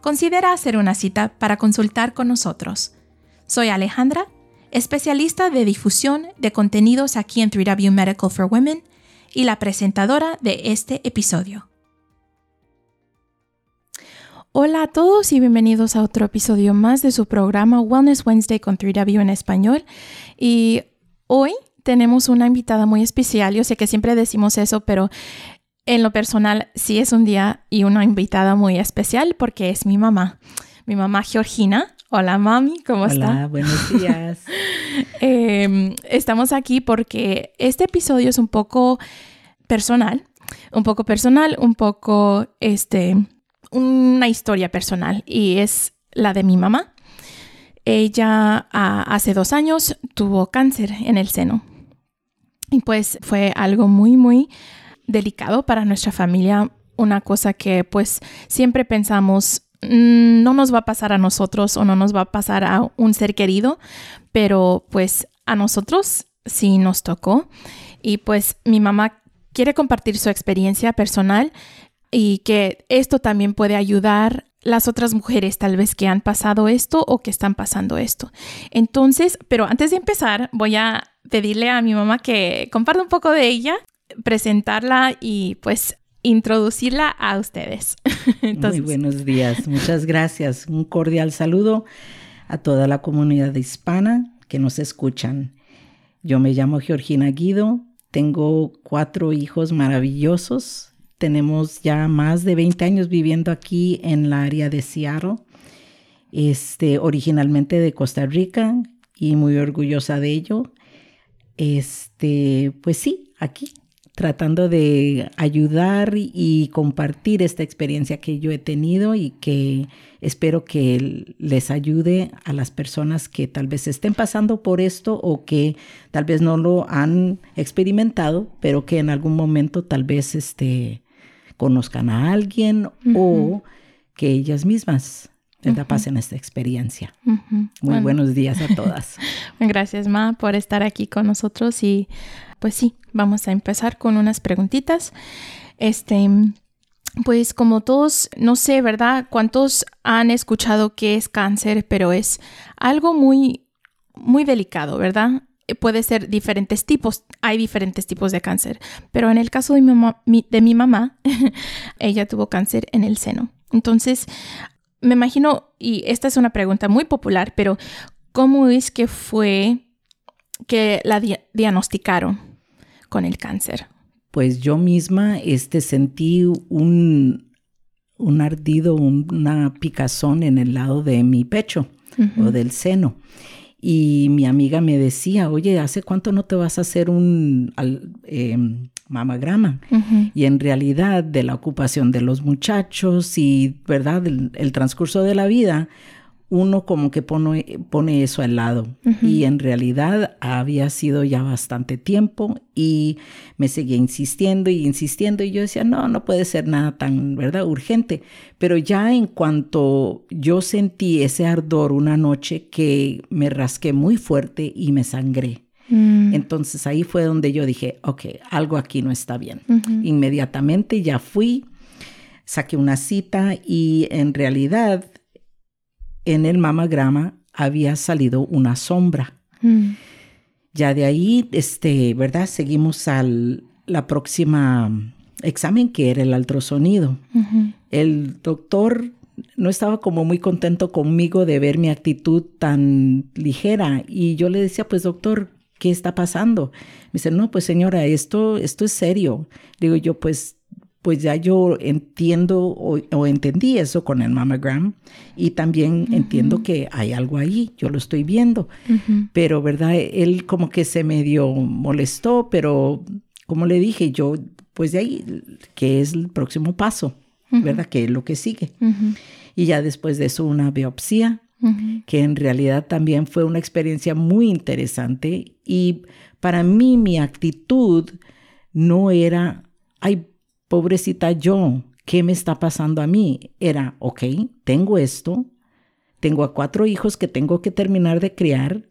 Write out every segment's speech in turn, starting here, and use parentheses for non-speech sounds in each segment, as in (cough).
considera hacer una cita para consultar con nosotros. Soy Alejandra, especialista de difusión de contenidos aquí en 3W Medical for Women y la presentadora de este episodio. Hola a todos y bienvenidos a otro episodio más de su programa Wellness Wednesday con 3W en español. Y hoy tenemos una invitada muy especial. Yo sé que siempre decimos eso, pero en lo personal sí es un día y una invitada muy especial porque es mi mamá, mi mamá Georgina. Hola mami, ¿cómo está? Hola, buenos días. (laughs) eh, estamos aquí porque este episodio es un poco personal, un poco personal, un poco, este, una historia personal y es la de mi mamá. Ella hace dos años tuvo cáncer en el seno y pues fue algo muy, muy delicado para nuestra familia, una cosa que pues siempre pensamos mmm, no nos va a pasar a nosotros o no nos va a pasar a un ser querido, pero pues a nosotros sí nos tocó. Y pues mi mamá quiere compartir su experiencia personal y que esto también puede ayudar las otras mujeres tal vez que han pasado esto o que están pasando esto. Entonces, pero antes de empezar, voy a pedirle a mi mamá que comparta un poco de ella presentarla y pues introducirla a ustedes. (laughs) Muy buenos días, muchas gracias. Un cordial saludo a toda la comunidad hispana que nos escuchan. Yo me llamo Georgina Guido, tengo cuatro hijos maravillosos, tenemos ya más de 20 años viviendo aquí en la área de Seattle, este, originalmente de Costa Rica y muy orgullosa de ello. Este, pues sí, aquí tratando de ayudar y compartir esta experiencia que yo he tenido y que espero que les ayude a las personas que tal vez estén pasando por esto o que tal vez no lo han experimentado, pero que en algún momento tal vez este, conozcan a alguien uh -huh. o que ellas mismas ¿verdad? Uh -huh. pasen esta experiencia. Uh -huh. Muy bueno. buenos días a todas. (laughs) Gracias, Ma, por estar aquí con nosotros y pues sí, vamos a empezar con unas preguntitas. Este, pues como todos, no sé, ¿verdad? ¿Cuántos han escuchado qué es cáncer? Pero es algo muy, muy delicado, ¿verdad? Puede ser diferentes tipos, hay diferentes tipos de cáncer, pero en el caso de mi mamá, de mi mamá (laughs) ella tuvo cáncer en el seno. Entonces, me imagino, y esta es una pregunta muy popular, pero ¿cómo es que fue que la di diagnosticaron con el cáncer? Pues yo misma este, sentí un, un ardido, una picazón en el lado de mi pecho uh -huh. o del seno. Y mi amiga me decía, oye, ¿hace cuánto no te vas a hacer un eh, mamagrama? Uh -huh. Y en realidad de la ocupación de los muchachos y, ¿verdad?, el, el transcurso de la vida, uno como que pone, pone eso al lado. Uh -huh. Y en realidad había sido ya bastante tiempo y me seguía insistiendo y insistiendo y yo decía, no, no puede ser nada tan, ¿verdad?, urgente. Pero ya en cuanto yo sentí ese ardor una noche que me rasqué muy fuerte y me sangré. Mm. Entonces ahí fue donde yo dije, ok, algo aquí no está bien. Uh -huh. Inmediatamente ya fui, saqué una cita y en realidad en el mamagrama había salido una sombra. Mm. Ya de ahí, este, ¿verdad? Seguimos al la próxima examen que era el ultrasonido. Uh -huh. El doctor no estaba como muy contento conmigo de ver mi actitud tan ligera. Y yo le decía, pues doctor, ¿qué está pasando? Me dice, no, pues señora, esto, esto es serio. Digo yo, pues pues ya yo entiendo o, entendí eso con el mammogram y también entiendo que hay algo ahí, yo lo estoy viendo, pero verdad, él como que se medio molestó, pero como le dije, yo pues de ahí, que es el próximo paso, ¿verdad? Que es lo que sigue. Y ya después de eso una biopsia, que en realidad también fue una experiencia muy interesante y para mí mi actitud no era, ay, pobrecita yo, ¿qué me está pasando a mí? Era, ok, tengo esto, tengo a cuatro hijos que tengo que terminar de criar,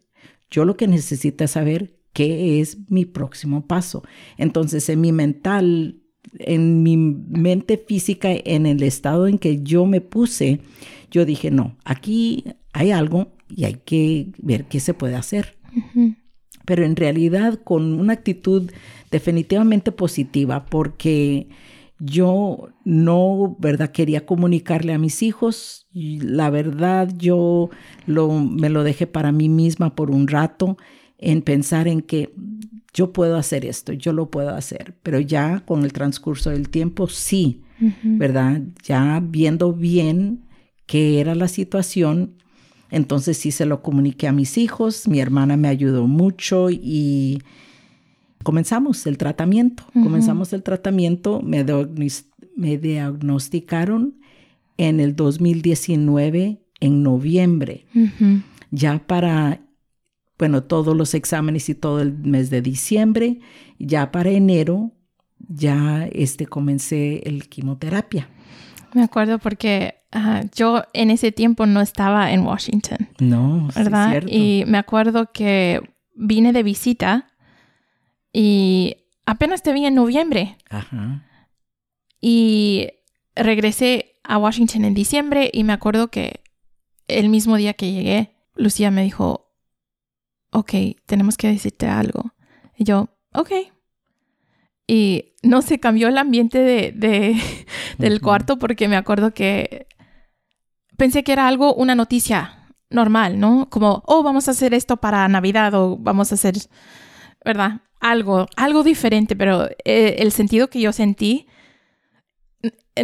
yo lo que necesito es saber qué es mi próximo paso. Entonces, en mi mental, en mi mente física, en el estado en que yo me puse, yo dije, no, aquí hay algo y hay que ver qué se puede hacer. Pero en realidad con una actitud definitivamente positiva, porque yo no, ¿verdad? Quería comunicarle a mis hijos. Y la verdad, yo lo, me lo dejé para mí misma por un rato en pensar en que yo puedo hacer esto, yo lo puedo hacer. Pero ya con el transcurso del tiempo, sí, ¿verdad? Ya viendo bien qué era la situación, entonces sí se lo comuniqué a mis hijos. Mi hermana me ayudó mucho y comenzamos el tratamiento. Comenzamos el tratamiento, me, me diagnosticaron en el 2019, en noviembre, ya para, bueno, todos los exámenes y todo el mes de diciembre, ya para enero, ya este, comencé el quimioterapia. Me acuerdo porque yo en ese tiempo no estaba en Washington. No, ¿verdad? Y me acuerdo que vine de visita y apenas te vi en noviembre. Ajá. Y regresé a Washington en diciembre y me acuerdo que el mismo día que llegué, Lucía me dijo, ok, tenemos que decirte algo. Y yo, ok. Y no se cambió el ambiente de, (laughs) del cuarto porque me acuerdo que pensé que era algo, una noticia normal, ¿no? Como, oh, vamos a hacer esto para Navidad o vamos a hacer, ¿verdad? Algo, algo diferente, pero eh, el sentido que yo sentí,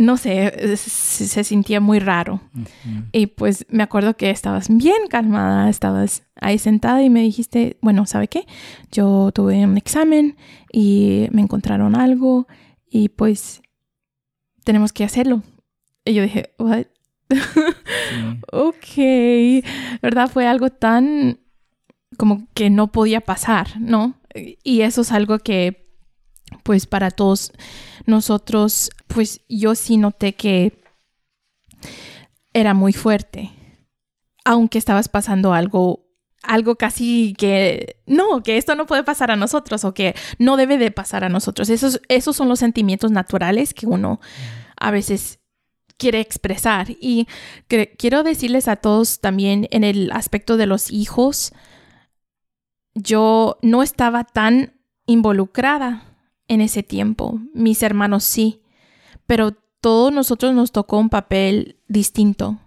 no sé, se, sentía muy raro. Y pues me acuerdo que estabas bien calmada, estabas ahí sentada y me dijiste, bueno, ¿sabe qué? Yo tuve un examen y me encontraron algo y pues tenemos que hacerlo. Y yo dije, ¿what? (laughs) ok, ¿verdad? Fue algo tan como que no podía pasar, ¿no? Y eso es algo que, pues para todos nosotros, pues yo sí noté que era muy fuerte. Aunque estabas pasando algo, algo casi que, no, que esto no puede pasar a nosotros o que no debe de pasar a nosotros. Esos, esos son los sentimientos naturales que uno a veces quiere expresar. Y quiero decirles a todos también en el aspecto de los hijos, yo no estaba tan involucrada en ese tiempo. Mis hermanos sí, pero todos nosotros nos tocó un papel distinto.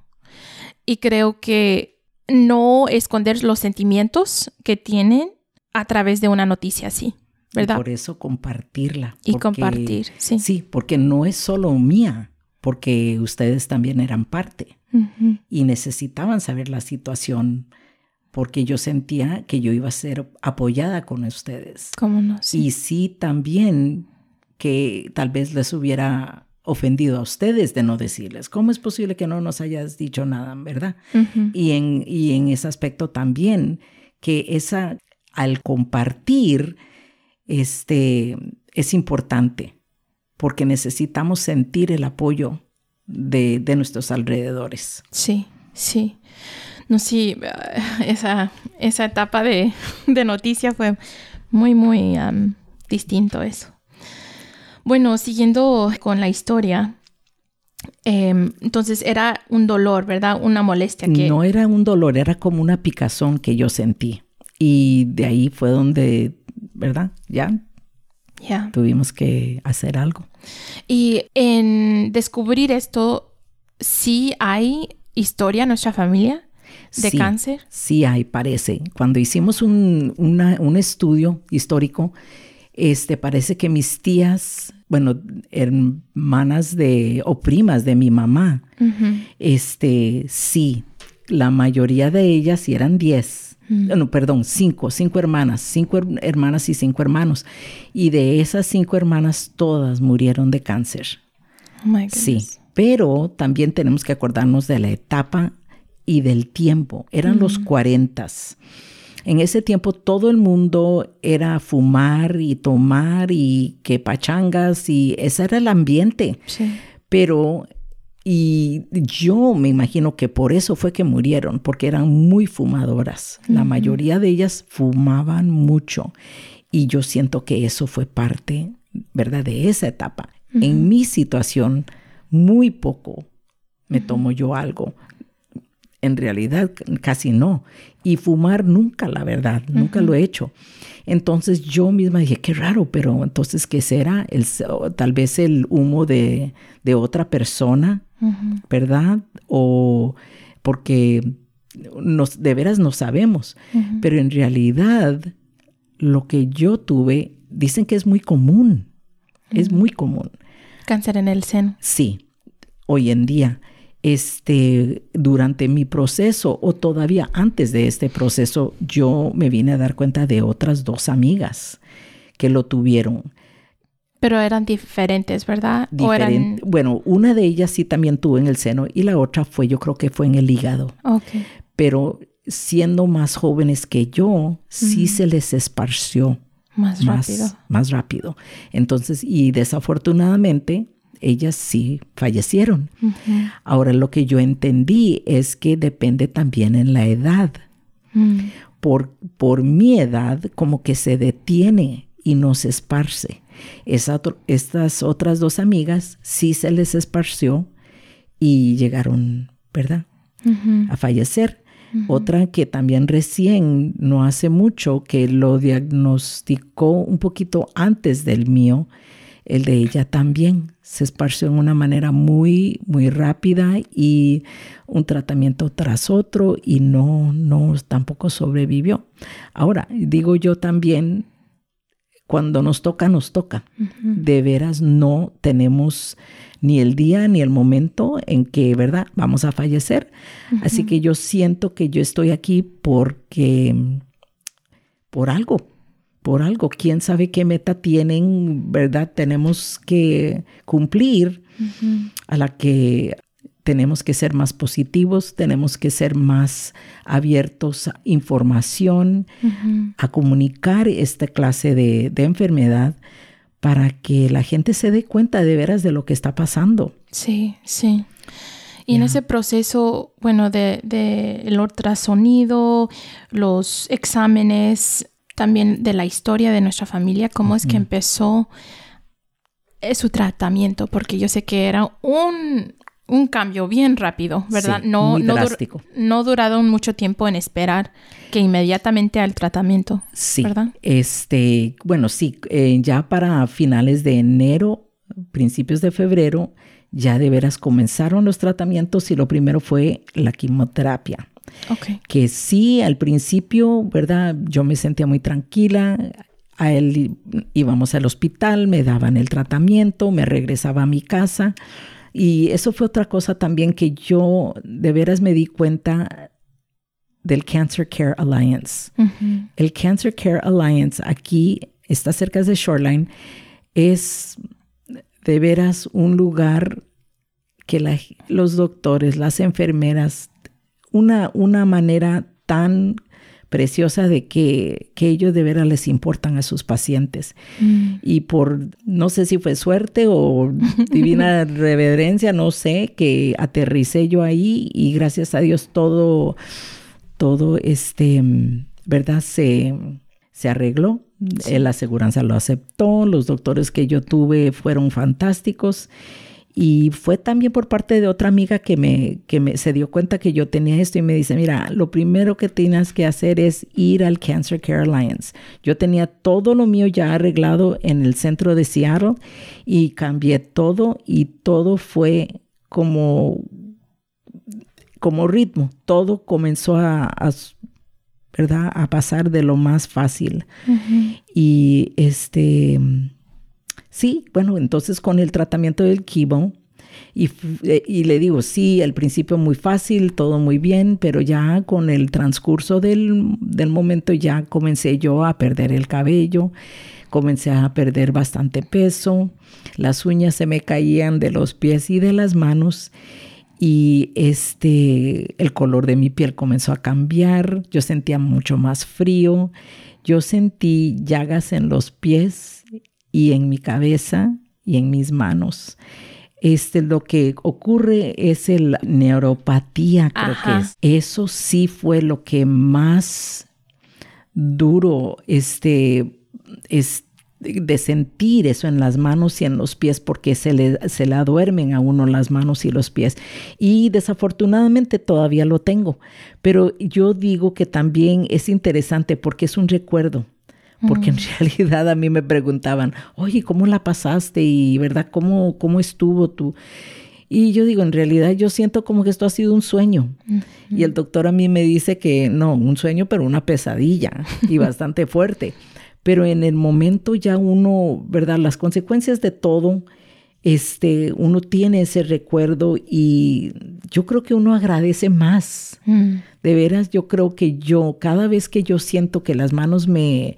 Y creo que no esconder los sentimientos que tienen a través de una noticia así, ¿verdad? por eso compartirla. Y compartir, sí. Sí, porque no es solo mía, porque ustedes también eran parte y necesitaban saber la situación porque yo sentía que yo iba a ser apoyada con ustedes. ¿Cómo no? Y sí también que tal vez les hubiera ofendido a ustedes de no decirles. ¿Cómo es posible que no nos hayas dicho nada, verdad? y, en, y en ese aspecto también, que esa, al compartir, este, es importante, porque necesitamos sentir el apoyo de, de nuestros alrededores. Sí, sí. No, sí, (laughs) esa, esa etapa de, de noticia fue muy, muy distinto eso. Bueno, siguiendo con la historia, em, entonces era un dolor, ¿verdad? Una molestia que... No era un dolor, era como una picazón que yo sentí. Y de ahí fue donde, ¿verdad? Ya Ya. tuvimos que hacer algo. Y en descubrir esto, sí hay historia en nuestra familia de cáncer. Sí hay, parece. Cuando hicimos un, un estudio histórico, este, parece que mis tías, bueno, hermanas de, o primas de mi mamá, este, sí, la mayoría de ellas, y eran diez, no, perdón, cinco, cinco hermanas, cinco hermanas y cinco hermanos. Y de esas cinco hermanas, todas murieron de cáncer. Oh sí, pero también tenemos que acordarnos de la etapa y del tiempo. Eran los cuarentas. En ese tiempo todo el mundo era fumar y tomar y que pachangas y ese era el ambiente. Pero y yo me imagino que por eso fue que murieron, porque eran muy fumadoras. La mayoría de ellas fumaban mucho. Y yo siento que eso fue parte, ¿verdad?, de esa etapa. En mi situación, muy poco me tomo yo algo en realidad casi no. Y fumar nunca, la verdad, nunca lo he hecho. Entonces yo misma dije, qué raro, pero entonces, ¿qué será? El, tal vez el humo de, otra persona, ¿verdad? O porque nos, de veras no sabemos. Pero en realidad, lo que yo tuve, dicen que es muy común. Es muy común. Cáncer en el seno. Sí, hoy en día este, durante mi proceso o todavía antes de este proceso, yo me vine a dar cuenta de otras dos amigas que lo tuvieron. Pero eran diferentes, ¿verdad? Bueno, una de ellas sí también tuvo en el seno y la otra fue, yo creo que fue en el hígado. Okay. Pero siendo más jóvenes que yo, sí se les esparció. Más, más rápido. Más rápido. Entonces, y desafortunadamente, ellas sí fallecieron. Ahora lo que yo entendí es que depende también en la edad. Mm. Por, por mi edad como que se detiene y no se esparce. estas otras dos amigas sí se les esparció y llegaron, ¿verdad? A fallecer. Otra que también recién, no hace mucho, que lo diagnosticó un poquito antes del mío, el de ella también se esparció en una manera muy, muy rápida y un tratamiento tras otro y no, no, tampoco sobrevivió. Ahora, digo yo también, cuando nos toca, nos toca. De veras no tenemos ni el día ni el momento en que, ¿verdad? Vamos a fallecer. Así que yo siento que yo estoy aquí porque, por algo, por algo. ¿Quién sabe qué meta tienen, verdad? Tenemos que cumplir a la que tenemos que ser más positivos, tenemos que ser más abiertos a información, a comunicar esta clase de, enfermedad para que la gente se dé cuenta de veras de lo que está pasando. Sí, sí. Y en ese proceso, bueno, de, de, el ultrasonido, los exámenes, también de la historia de nuestra familia, cómo es que empezó eh, su tratamiento, porque yo sé que era un, un cambio bien rápido, ¿verdad? no, no, no duraron mucho tiempo en esperar que inmediatamente al tratamiento, sí, ¿verdad? Este, bueno, sí, eh, ya para finales de enero, principios de febrero, ya de veras comenzaron los tratamientos y lo primero fue la quimioterapia. Que sí, al principio, ¿verdad? Yo me sentía muy tranquila. A él íbamos al hospital, me daban el tratamiento, me regresaba a mi casa. Y eso fue otra cosa también que yo de veras me di cuenta del Cancer Care Alliance. El Cancer Care Alliance aquí está cerca de Shoreline. Es de veras un lugar que los doctores, las enfermeras una, una manera tan preciosa de que, que, ellos de veras les importan a sus pacientes. Mm. Y por, no sé si fue suerte o (laughs) divina reverencia, no sé, que aterricé yo ahí y gracias a Dios todo, todo este, ¿verdad? Se, se arregló. La aseguranza lo aceptó, los doctores que yo tuve fueron fantásticos y fue también por parte de otra amiga que me, que me se dio cuenta que yo tenía esto y me dice, mira, lo primero que tienes que hacer es ir al Cancer Care Alliance. Yo tenía todo lo mío ya arreglado en el centro de Seattle y cambié todo y todo fue como como ritmo. Todo comenzó a, ¿verdad? A pasar de lo más fácil. Y este, sí, bueno, entonces con el tratamiento del kibo, y, eh, y, le digo, sí, al principio muy fácil, todo muy bien, pero ya con el transcurso del, del momento ya comencé yo a perder el cabello, comencé a perder bastante peso, las uñas se me caían de los pies y de las manos y este el color de mi piel comenzó a cambiar, yo sentía mucho más frío, yo sentí llagas en los pies y en mi cabeza y en mis manos. Este, lo que ocurre es el neuropatía, creo que es. Eso sí fue lo que más duro, este, este de sentir eso en las manos y en los pies porque se le, se le duermen a uno las manos y los pies. Y desafortunadamente todavía lo tengo, pero yo digo que también es interesante porque es un recuerdo. Porque en mm. realidad a mí me preguntaban, oye, ¿cómo la pasaste? Y, ¿verdad? ¿Cómo, cómo estuvo tú? Y yo digo, en realidad yo siento como que esto ha sido un sueño. Y el doctor a mí me dice que no, un sueño, pero una pesadilla y (laughs) bastante fuerte pero en el momento ya uno, ¿verdad? Las consecuencias de todo, este, uno tiene ese recuerdo y yo creo que uno agradece más. Mm. De veras, yo creo que yo, cada vez que yo siento que las manos me,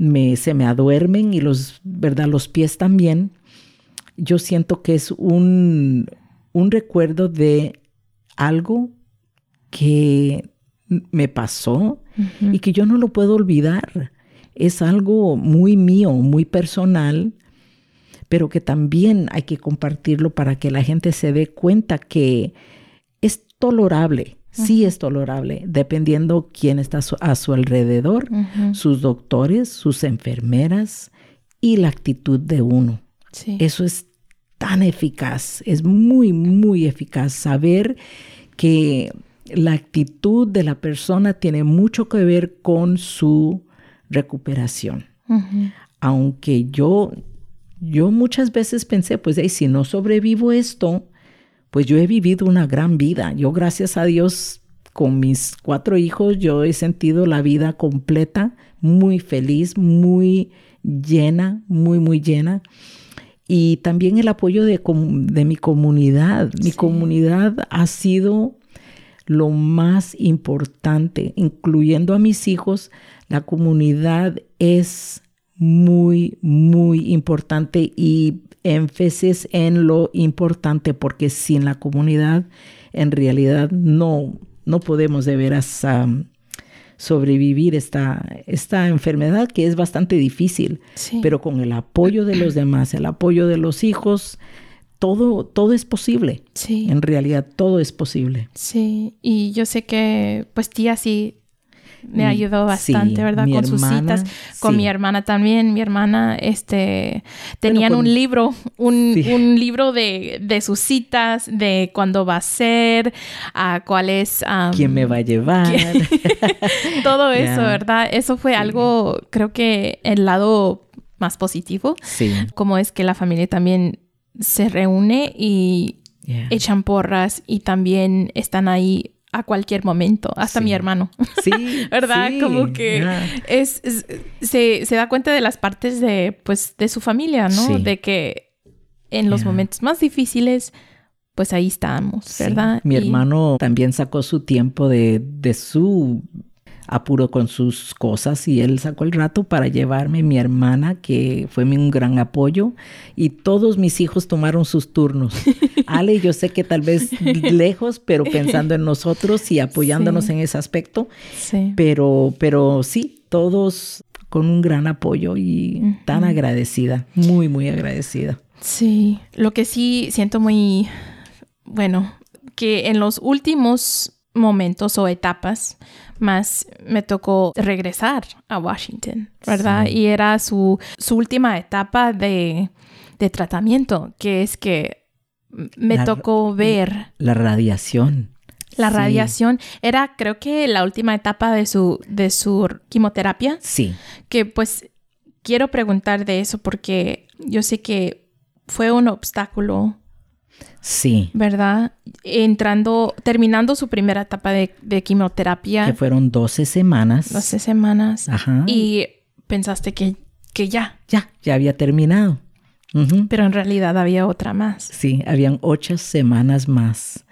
me, se me aduermen y los, ¿verdad? Los pies también, yo siento que es un, un recuerdo de algo que me pasó y que yo no lo puedo olvidar. Es algo muy mío, muy personal, pero que también hay que compartirlo para que la gente se dé cuenta que es tolerable, sí es tolerable, dependiendo quién está a su alrededor, sus doctores, sus enfermeras y la actitud de uno. Eso es tan eficaz, es muy, muy eficaz saber que la actitud de la persona tiene mucho que ver con su recuperación. Aunque yo, yo muchas veces pensé, pues si no sobrevivo esto, pues yo he vivido una gran vida. Yo gracias a Dios con mis cuatro hijos, yo he sentido la vida completa, muy feliz, muy llena, muy, muy llena. Y también el apoyo de, de mi comunidad. Mi comunidad ha sido lo más importante, incluyendo a mis hijos, la comunidad es muy, muy importante y énfasis en lo importante porque sin la comunidad en realidad no, no podemos de veras sobrevivir esta, esta enfermedad que es bastante difícil, pero con el apoyo de los demás, el apoyo de los hijos, todo, todo es posible. Sí. En realidad todo es posible. Sí, y yo sé que pues tía sí me ayudó bastante, ¿verdad? Con sus citas, con mi hermana también. Mi hermana, este, tenían un libro, un, libro de, sus citas, de cuándo va a ser, a cuál es... ¿Quién me va a llevar? (laughs) Todo (laughs) eso, ¿verdad? Eso fue algo, creo que el lado más positivo. Sí. Como es que la familia también se reúne y echan porras y también están ahí a cualquier momento, hasta mi hermano. Sí. (laughs) ¿Verdad? Como que es, se, se, da cuenta de las partes de, pues, de su familia, ¿no? De que en los momentos más difíciles, pues ahí estamos, ¿verdad? Mi hermano también sacó su tiempo de, de su apuro con sus cosas y él sacó el rato para llevarme mi hermana, que fue un gran apoyo, y todos mis hijos tomaron sus turnos. (laughs) Ale, yo sé que tal vez lejos, pero pensando en nosotros y apoyándonos en ese aspecto, sí. Pero, pero sí, todos con un gran apoyo y tan agradecida, muy, muy agradecida. Sí, lo que sí siento muy, bueno, que en los últimos momentos o etapas, más me tocó regresar a Washington, ¿verdad? Y era su, su última etapa de, de, tratamiento, que es que me tocó ver... La radiación. La radiación era, creo que, la última etapa de su, de su quimioterapia. Sí. Que pues quiero preguntar de eso porque yo sé que fue un obstáculo Sí. ¿Verdad? Entrando, terminando su primera etapa de, quimioterapia. Que fueron 12 semanas. 12 semanas. Ajá. Y pensaste que, que ya. Ya, ya había terminado. Pero en realidad había otra más. Sí, habían ocho semanas más.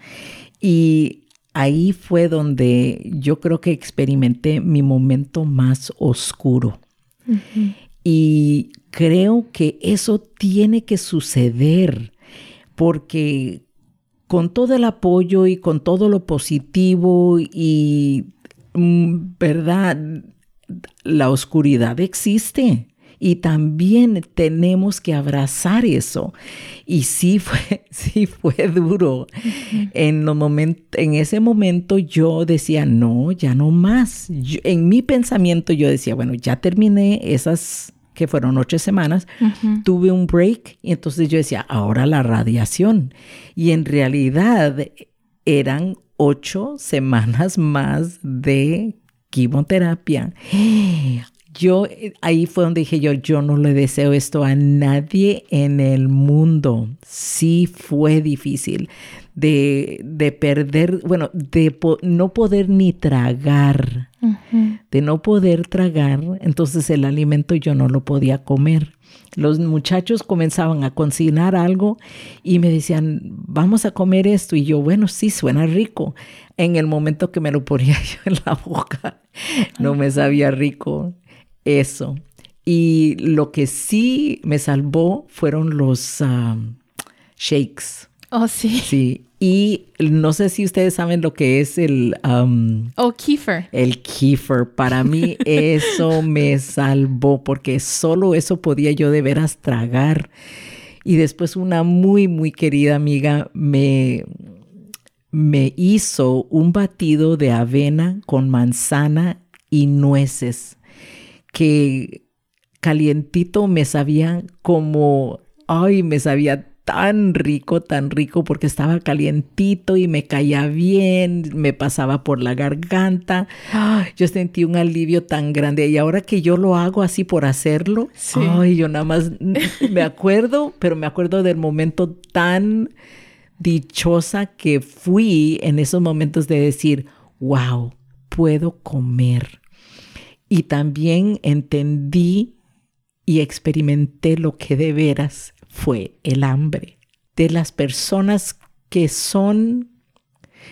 Y ahí fue donde yo creo que experimenté mi momento más oscuro. Y creo que eso tiene que suceder porque con todo el apoyo y con todo lo positivo y, mm, ¿verdad? La oscuridad existe. Y también tenemos que abrazar eso. Y sí fue, (laughs) sí fue duro. en, los en ese momento yo decía, no, ya no más. en mi pensamiento yo decía, bueno, ya terminé esas que fueron ocho semanas, tuve un break y entonces yo decía, ahora la radiación. Y en realidad eran ocho semanas más de quimioterapia. Yo ahí fue donde dije yo, yo no le deseo esto a nadie en el mundo. Sí fue difícil de, de perder, bueno, de no poder ni tragar, de no poder tragar, entonces el alimento yo no lo podía comer. Los muchachos comenzaban a cocinar algo y me decían, vamos a comer esto. Y yo, bueno, sí, suena rico. En el momento que me lo ponía (laughs) yo en la boca, no me sabía rico eso. Y lo que sí me salvó fueron los um, shakes. Oh, sí. Sí. Y no sé si ustedes saben lo que es el... Um, oh, kefir. El kefir. Para mí (laughs) eso me salvó porque solo eso podía yo de veras tragar. Y después una muy, muy querida amiga me, me hizo un batido de avena con manzana y nueces que calientito me sabía como, ay, me sabía tan rico, tan rico porque estaba calientito y me caía bien, me pasaba por la garganta. yo sentí un alivio tan grande y ahora que yo lo hago así por hacerlo, ay, yo nada más (laughs) me acuerdo, pero me acuerdo del momento tan dichosa que fui en esos momentos de decir, wow, puedo comer. Y también entendí y experimenté lo que de veras fue el hambre de las personas que son,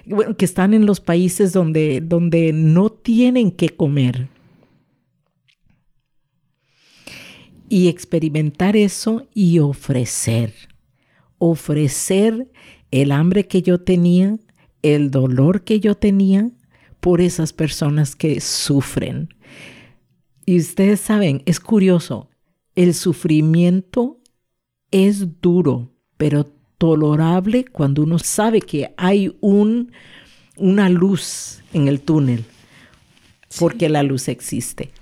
bueno, que están en los países donde, donde no tienen que comer. Y experimentar eso y ofrecer, ofrecer el hambre que yo tenía, el dolor que yo tenía por esas personas que sufren. Y ustedes saben, es curioso, el sufrimiento es duro, pero tolerable cuando uno sabe que hay un, una luz en el túnel, porque la luz existe.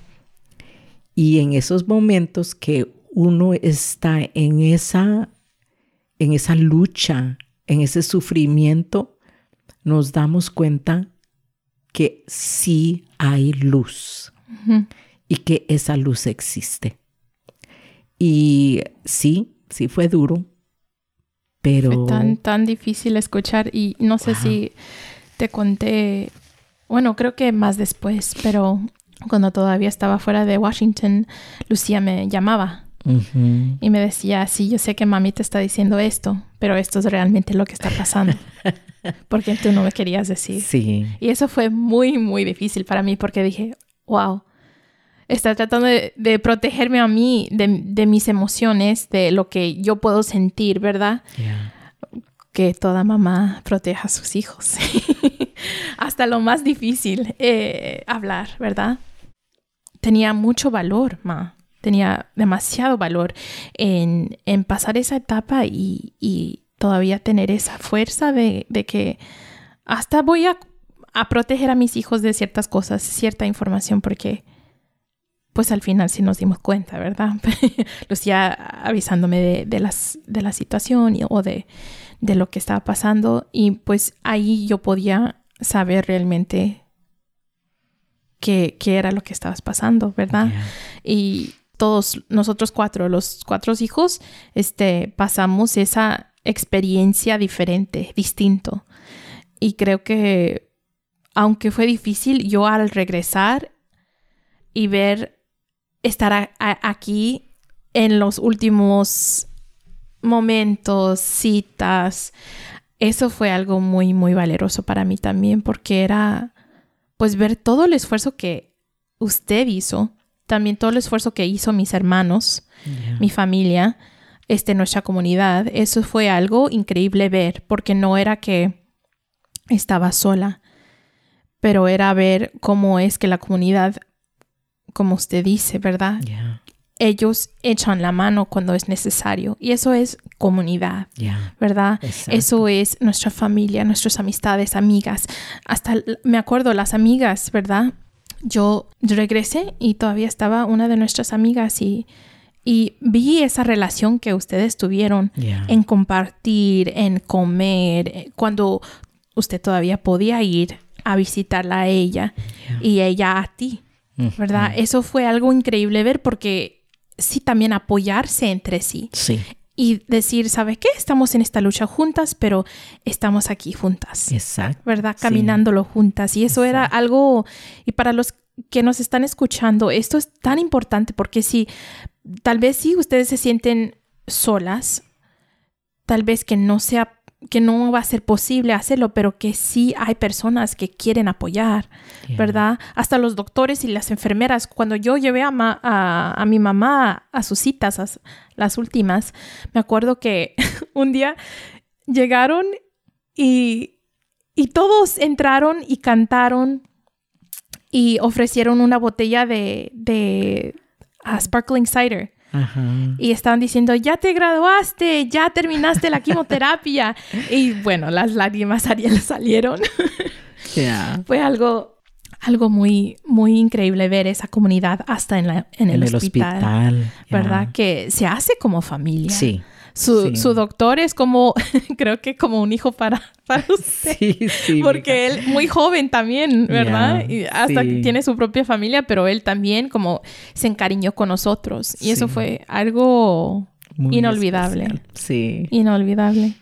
Y en esos momentos que uno está en esa, en esa lucha, en ese sufrimiento, nos damos cuenta que sí hay luz y que esa luz existe. Y sí, sí fue duro, pero... Fue tan, tan difícil escuchar y no sé si te conté, bueno, creo que más después, pero cuando todavía estaba fuera de Washington, Lucía me llamaba y me decía, sí, yo sé que mami te está diciendo esto, pero esto es realmente lo que está pasando. (laughs) porque tú no me querías decir. Sí. Y eso fue muy, muy difícil para mí porque dije, wow, está tratando de, protegerme a mí de, mis emociones, de lo que yo puedo sentir, ¿verdad? Que toda mamá proteja a sus hijos. (laughs) Hasta lo más difícil, eh, hablar, ¿verdad? Tenía mucho valor, ma tenía demasiado valor en, pasar esa etapa y, todavía tener esa fuerza de, que hasta voy a, proteger a mis hijos de ciertas cosas, cierta información, porque pues al final sí nos dimos cuenta, ¿verdad? (laughs) Lucía avisándome de, las, de la situación o de, lo que estaba pasando y pues ahí yo podía saber realmente qué, era lo que estabas pasando, ¿verdad? Y todos nosotros cuatro, los cuatro hijos, este, pasamos esa, experiencia diferente, distinto. Y creo que, aunque fue difícil, yo al regresar y ver estar aquí en los últimos momentos, citas, eso fue algo muy, muy valeroso para mí también, porque era pues ver todo el esfuerzo que usted hizo, también todo el esfuerzo que hizo mis hermanos, mi familia, este, nuestra comunidad. Eso fue algo increíble ver, porque no era que estaba sola, pero era ver cómo es que la comunidad, como usted dice, ¿verdad? Ellos echan la mano cuando es necesario y eso es comunidad, ¿verdad? Eso es nuestra familia, nuestras amistades, amigas. Hasta me acuerdo las amigas, ¿verdad? Yo regresé y todavía estaba una de nuestras amigas y y vi esa relación que ustedes tuvieron en compartir, en comer, eh, cuando usted todavía podía ir a visitarla a ella y ella a ti, ¿verdad? Eso fue algo increíble ver porque sí también apoyarse entre sí. Sí. Y decir, ¿sabe qué? Estamos en esta lucha juntas, pero estamos aquí juntas. Exacto. ¿Verdad? Caminándolo juntas. Y eso era algo, y para los que nos están escuchando, esto es tan importante porque si tal vez sí ustedes se sienten solas, tal vez que no sea que no va a ser posible hacerlo, pero que sí hay personas que quieren apoyar, ¿verdad? Hasta los doctores y las enfermeras. Cuando yo llevé a, a, mi mamá a sus citas, las últimas, me acuerdo que (laughs) un día llegaron y, y todos entraron y cantaron y ofrecieron una botella de, de Sparkling Cider. Y estaban diciendo, ya te graduaste, ya terminaste la quimioterapia. y bueno, las lágrimas Ariel salieron. (laughs) Fue algo, algo muy, muy increíble ver esa comunidad hasta en, la, en, el, hospital. ¿Verdad? Que se hace como familia. Sí. Su, doctor es como, (laughs) creo que como un hijo para, (laughs) para usted. Sí, sí. Porque él, muy joven también, ¿verdad? y hasta que tiene su propia familia, pero él también como se encariñó con nosotros. Y eso fue algo inolvidable. Sí. Inolvidable.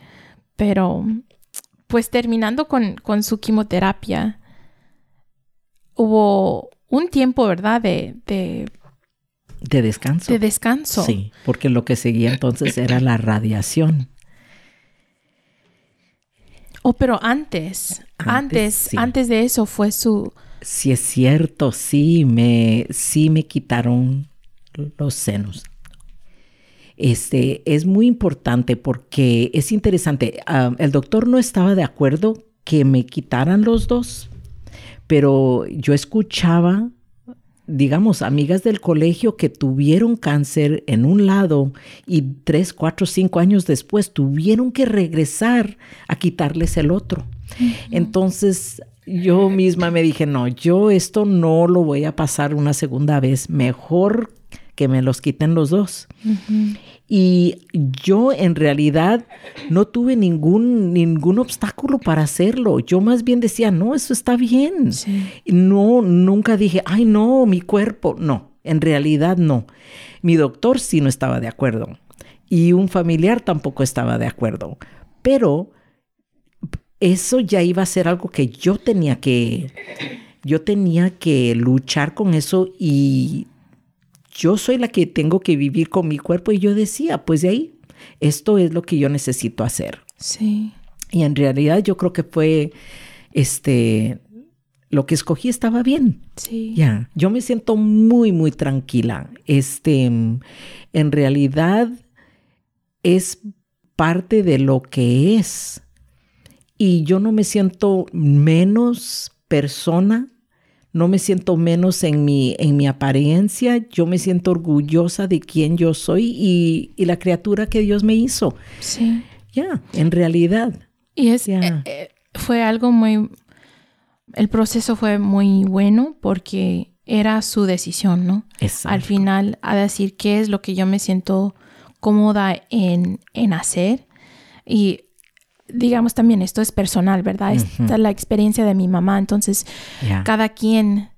Pero, pues terminando con, con su quimioterapia, hubo un tiempo, ¿verdad? De, de de descanso. De descanso. Sí, porque lo que seguía entonces era la radiación. Oh, pero antes, antes, antes, de eso fue su... Sí, es cierto, sí, me, sí me quitaron los senos. Este, es muy importante porque es interesante. Ah, el doctor no estaba de acuerdo que me quitaran los dos, pero yo escuchaba digamos, amigas del colegio que tuvieron cáncer en un lado y tres, cuatro, cinco años después tuvieron que regresar a quitarles el otro. Entonces yo misma me dije, no, yo esto no lo voy a pasar una segunda vez, mejor que me los quiten los dos. Y yo en realidad no tuve ningún, ningún obstáculo para hacerlo. Yo más bien decía, no, eso está bien. No, nunca dije, ay, no, mi cuerpo. No, en realidad no. Mi doctor sí no estaba de acuerdo. Y un familiar tampoco estaba de acuerdo. Pero eso ya iba a ser algo que yo tenía que, yo tenía que luchar con eso y yo soy la que tengo que vivir con mi cuerpo y yo decía, pues de ahí, esto es lo que yo necesito hacer. Sí. Y en realidad yo creo que fue, este, lo que escogí estaba bien. Sí. Ya, yo me siento muy, muy tranquila. Este, en realidad es parte de lo que es. Y yo no me siento menos persona no me siento menos en mi, en mi apariencia, yo me siento orgullosa de quién yo soy y, la criatura que Dios me hizo. Sí. Ya, en realidad. Y es, eh, eh, fue algo muy, el proceso fue muy bueno porque era su decisión, ¿no? Exacto. Al final, a decir qué es lo que yo me siento cómoda en, en hacer. Y digamos también esto es personal, ¿verdad? Esta es la experiencia de mi mamá, entonces cada quien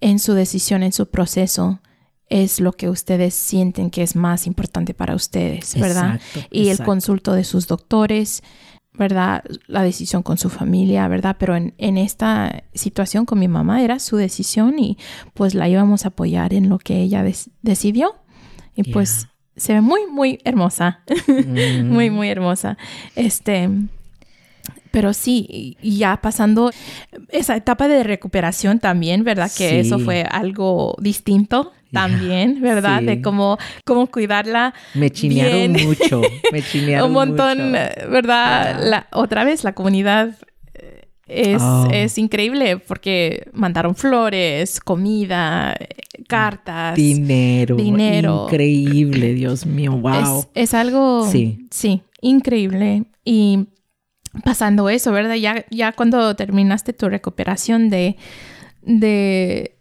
en su decisión, en su proceso, es lo que ustedes sienten que es más importante para ustedes, ¿verdad? y el consulto de sus doctores, ¿verdad? La decisión con su familia, ¿verdad? Pero en, esta situación con mi mamá era su decisión y pues la íbamos a apoyar en lo que ella decidió. Y pues se ve muy, muy hermosa. (laughs) muy, muy hermosa. Este, pero sí, ya pasando esa etapa de recuperación también, ¿verdad? Que eso fue algo distinto también, ¿verdad? De cómo, cómo cuidarla. Me chinearon mucho, me (laughs) chinearon Un montón, ¿verdad? La, otra vez, la comunidad es, oh. es, increíble porque mandaron flores, comida, cartas. Dinero. Dinero. Increíble, Dios mío, wow. Es, es algo, sí. sí, increíble. Y pasando eso, ¿verdad? Ya, ya cuando terminaste tu recuperación de, de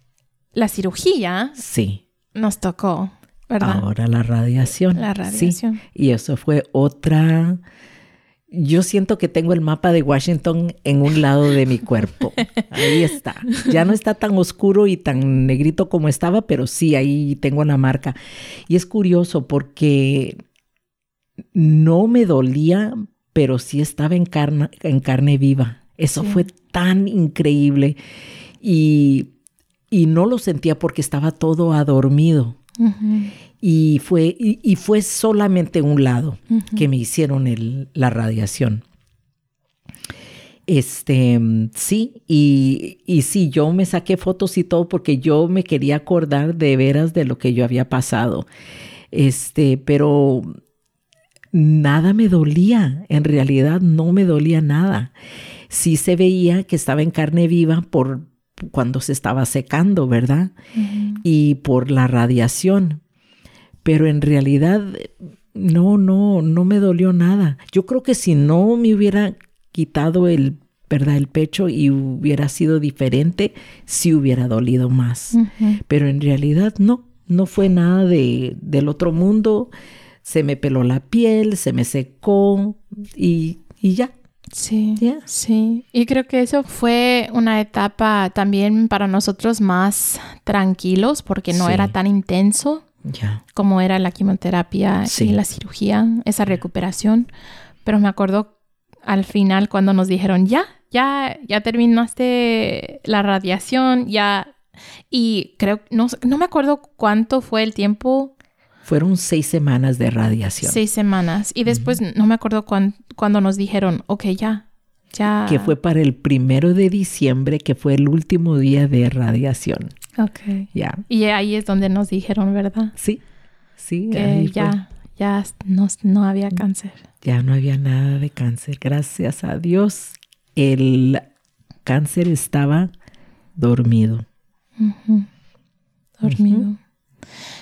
la cirugía. Sí. Nos tocó, ¿verdad? Ahora la radiación. La radiación. Sí. Y eso fue otra... Yo siento que tengo el mapa de Washington en un lado de mi cuerpo. Ahí está. Ya no está tan oscuro y tan negrito como estaba, pero sí, ahí tengo la marca. Y es curioso porque no me dolía, pero sí estaba en carne, en carne viva. Eso fue tan increíble y, y, no lo sentía porque estaba todo adormido. Y, fue, y, fue solamente un lado que me hicieron el, la radiación. Este, sí, y, y sí, yo me saqué fotos y todo porque yo me quería acordar de veras de lo que yo había pasado. Este, pero nada me dolía, en realidad no me dolía nada. Sí se veía que estaba en carne viva por cuando se estaba secando, ¿verdad? Y por la radiación. Pero en realidad no, no, no me dolió nada. Yo creo que si no me hubiera quitado el, ¿verdad? El pecho y hubiera sido diferente, sí hubiera dolido más. Pero en realidad no, no fue nada de, del otro mundo se me peló la piel, se me secó y, ya. Sí, sí. Y creo que eso fue una etapa también para nosotros más tranquilos porque no era tan intenso como era la quimioterapia y la cirugía, esa recuperación. Pero me acuerdo al final cuando nos dijeron, ya, ya, ya terminaste la radiación, ya. Y creo, no, no me acuerdo cuánto fue el tiempo fueron seis semanas de radiación. Seis semanas. Y después no me acuerdo cuándo nos dijeron, ok, ya, ya. Que fue para el primero de diciembre, que fue el último día de radiación. Ok. Ya. Y ahí es donde nos dijeron, ¿verdad? Sí, sí. Que ya, ya no, no había cáncer. Ya no había nada de cáncer. Gracias a Dios, el cáncer estaba dormido. Dormido.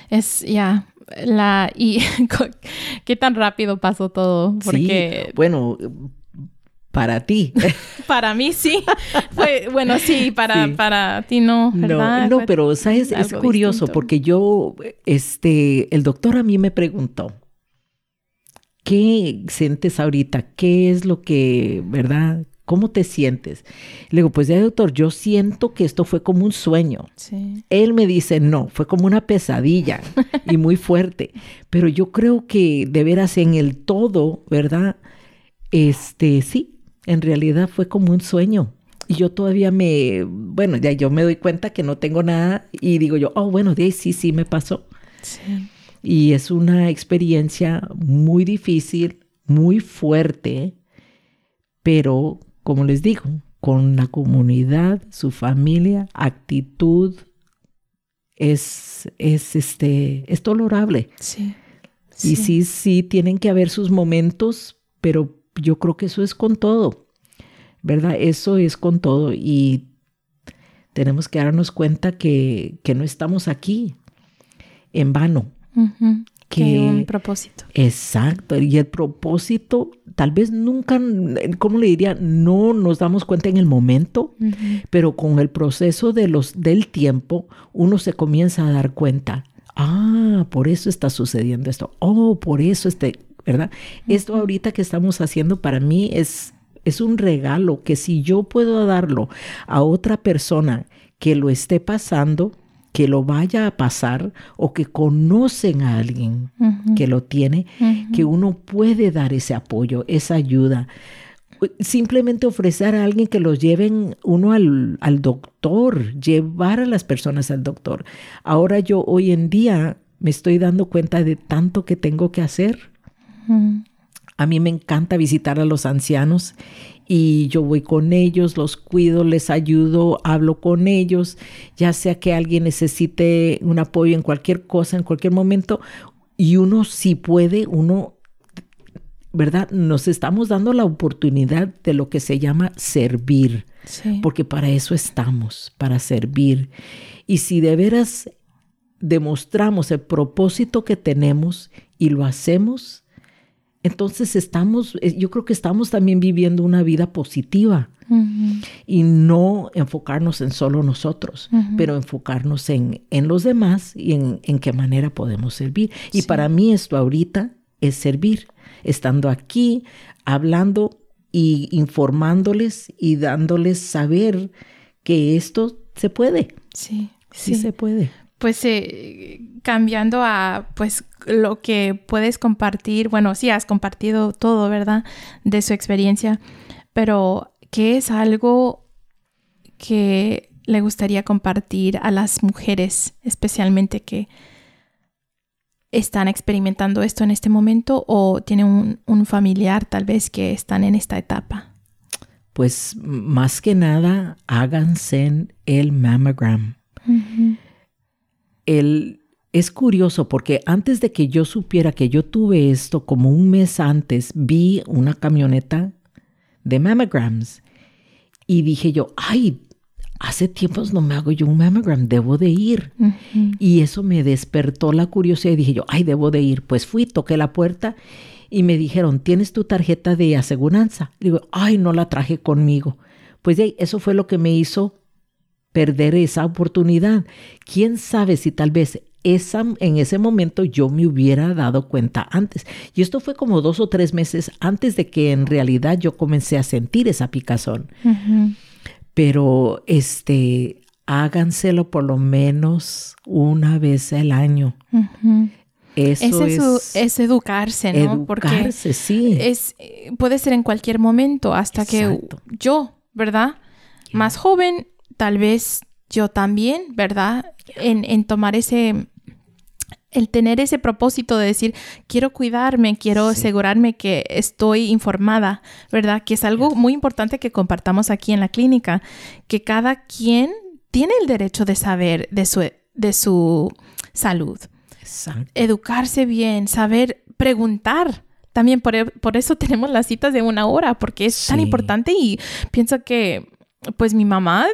Es ya, la y (laughs) qué tan rápido pasó todo porque sí, bueno para ti (laughs) para mí sí fue bueno sí para para ti no ¿verdad? no no pero sabes es curioso porque yo este el doctor a mí me preguntó qué sientes ahorita qué es lo que verdad ¿Cómo te sientes? Le digo, pues ya doctor, yo siento que esto fue como un sueño. Él me dice, no, fue como una pesadilla y muy fuerte. Pero yo creo que de veras en el todo, ¿verdad? Este, sí, en realidad fue como un sueño. Y yo todavía me, bueno, ya yo me doy cuenta que no tengo nada y digo yo, oh, bueno, de ahí sí, sí me pasó. Y es una experiencia muy difícil, muy fuerte, pero como les digo, con la comunidad, su familia, actitud, es, es, este, es tolerable. Sí, Y sí, sí, tienen que haber sus momentos, pero yo creo que eso es con todo, ¿verdad? Eso es con todo y tenemos que darnos cuenta que, que no estamos aquí en vano que hay un propósito. Exacto, y el propósito tal vez nunca, ¿cómo le diría? No nos damos cuenta en el momento, pero con el proceso de los, del tiempo uno se comienza a dar cuenta. Ah, por eso está sucediendo esto. Oh, por eso este, ¿verdad? Esto ahorita que estamos haciendo para mí es, es un regalo que si yo puedo darlo a otra persona que lo esté pasando, que lo vaya a pasar o que conocen a alguien que lo tiene, que uno puede dar ese apoyo, esa ayuda. Simplemente ofrecer a alguien que los lleven uno al, al doctor, llevar a las personas al doctor. Ahora yo hoy en día me estoy dando cuenta de tanto que tengo que hacer. A mí me encanta visitar a los ancianos y yo voy con ellos, los cuido, les ayudo, hablo con ellos, ya sea que alguien necesite un apoyo en cualquier cosa, en cualquier momento, y uno si puede, uno, ¿verdad? Nos estamos dando la oportunidad de lo que se llama servir, porque para eso estamos, para servir. Y si de veras demostramos el propósito que tenemos y lo hacemos, entonces estamos, eh, yo creo que estamos también viviendo una vida positiva y no enfocarnos en solo nosotros, pero enfocarnos en, en, los demás y en, en, qué manera podemos servir. Y para mí esto ahorita es servir, estando aquí, hablando y informándoles y dándoles saber que esto se puede. Sí, sí, se puede. Pues eh, cambiando a pues lo que puedes compartir, bueno, sí has compartido todo, ¿verdad? De su experiencia, pero ¿qué es algo que le gustaría compartir a las mujeres, especialmente que están experimentando esto en este momento o tienen un, familiar tal vez que están en esta etapa? Pues más que nada, háganse el mammogram. El es curioso porque antes de que yo supiera que yo tuve esto, como un mes antes, vi una camioneta de mammograms y dije yo, ay, hace tiempos no me hago yo un mammogram, debo de ir. Y eso me despertó la curiosidad y dije yo, ay, debo de ir. Pues fui, toqué la puerta y me dijeron, ¿tienes tu tarjeta de aseguranza? Digo, ay, no la traje conmigo. Pues eso fue lo que me hizo perder esa oportunidad. ¿Quién sabe si tal vez esa, en ese momento yo me hubiera dado cuenta antes. Y esto fue como dos o tres meses antes de que en realidad yo comencé a sentir esa picazón. Pero este, háganselo por lo menos una vez al año. Eso es, es, educarse, ¿no? Educarse, sí. Es, puede ser en cualquier momento, hasta que yo, ¿verdad? Más joven, tal vez yo también, ¿verdad? En, tomar ese, el tener ese propósito de decir, quiero cuidarme, quiero asegurarme que estoy informada, ¿verdad? Que es algo muy importante que compartamos aquí en la clínica, que cada quien tiene el derecho de saber de su, de su salud. Educarse bien, saber preguntar. También por, eso (laughs) tenemos las citas de una hora, porque es tan importante y pienso que pues mi mamá,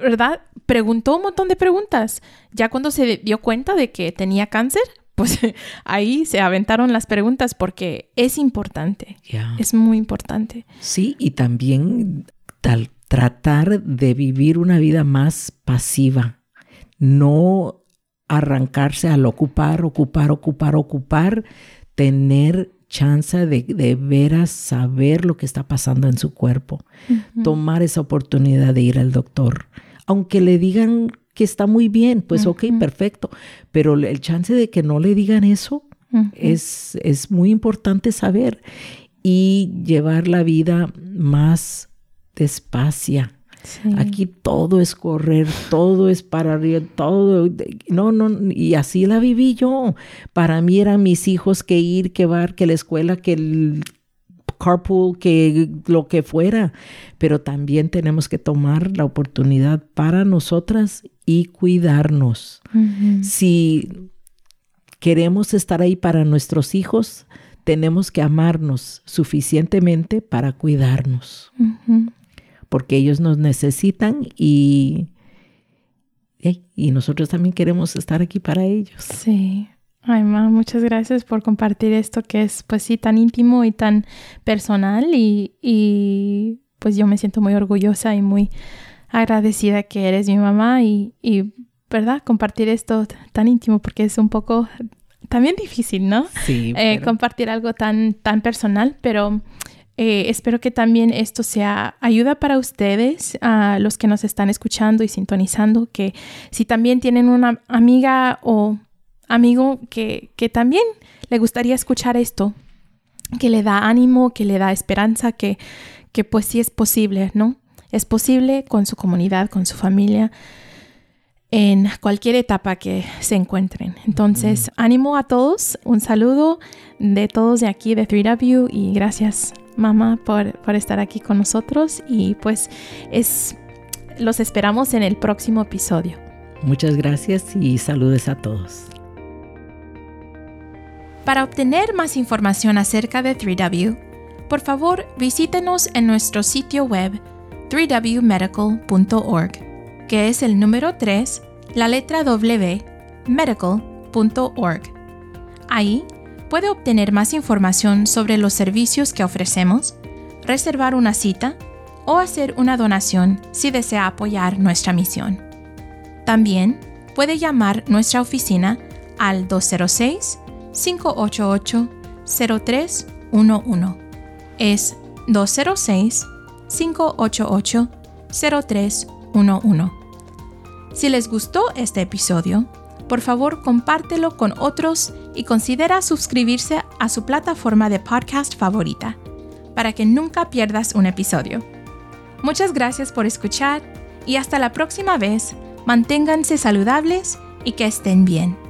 ¿verdad? Preguntó un montón de preguntas. Ya cuando se dio cuenta de que tenía cáncer, (laughs) pues ahí se aventaron las preguntas porque es importante. Es muy importante. Sí, y también tal, tratar de vivir una vida más pasiva. No arrancarse al ocupar, ocupar, ocupar, ocupar, tener chance de, de veras saber lo que está pasando en su cuerpo, tomar esa oportunidad de ir al doctor, aunque le digan que está muy bien, pues ok, perfecto, pero el chance de que no le digan eso es, es muy importante saber y llevar la vida más despacia, Aquí todo es correr, todo es para arriba, todo. No, no, y así la viví yo. Para mí eran mis hijos que ir, que bar, que la escuela, que el carpool, que lo que fuera. Pero también tenemos que tomar la oportunidad para nosotras y cuidarnos. Si queremos estar ahí para nuestros hijos, tenemos que amarnos suficientemente para cuidarnos porque ellos nos necesitan y, y nosotros también queremos estar aquí para ellos. Sí. Ay, ma, muchas gracias por compartir esto que es, pues sí, tan íntimo y tan personal y, y pues yo me siento muy orgullosa y muy agradecida que eres mi mamá y, y, ¿verdad? Compartir esto tan íntimo porque es un poco también difícil, ¿no? Sí. Eh, compartir algo tan, tan personal, pero Eh, espero que también esto sea ayuda para ustedes, a los que nos están escuchando y sintonizando, que si también tienen una amiga o amigo que, que también le gustaría escuchar esto, que le da ánimo, que le da esperanza, que, que pues sí es posible, ¿no? Es posible con su comunidad, con su familia, en cualquier etapa que se encuentren. Entonces, ánimo a todos, un saludo de todos de aquí de 3W y gracias mamá, por, por estar aquí con nosotros y pues es, los esperamos en el próximo episodio. Muchas gracias y saludos a todos. Para obtener más información acerca de 3W, por favor visítenos en nuestro sitio web 3wmedical.org, que es el número 3, la letra W, medical.org. Ahí puede obtener más información sobre los servicios que ofrecemos, reservar una cita o hacer una donación si desea apoyar nuestra misión. También puede llamar nuestra oficina al 206-588-0311. Es 206-588-0311. Si les gustó este episodio, por favor compártelo con otros y considera suscribirse a su plataforma de podcast favorita para que nunca pierdas un episodio. Muchas gracias por escuchar y hasta la próxima vez, manténganse saludables y que estén bien.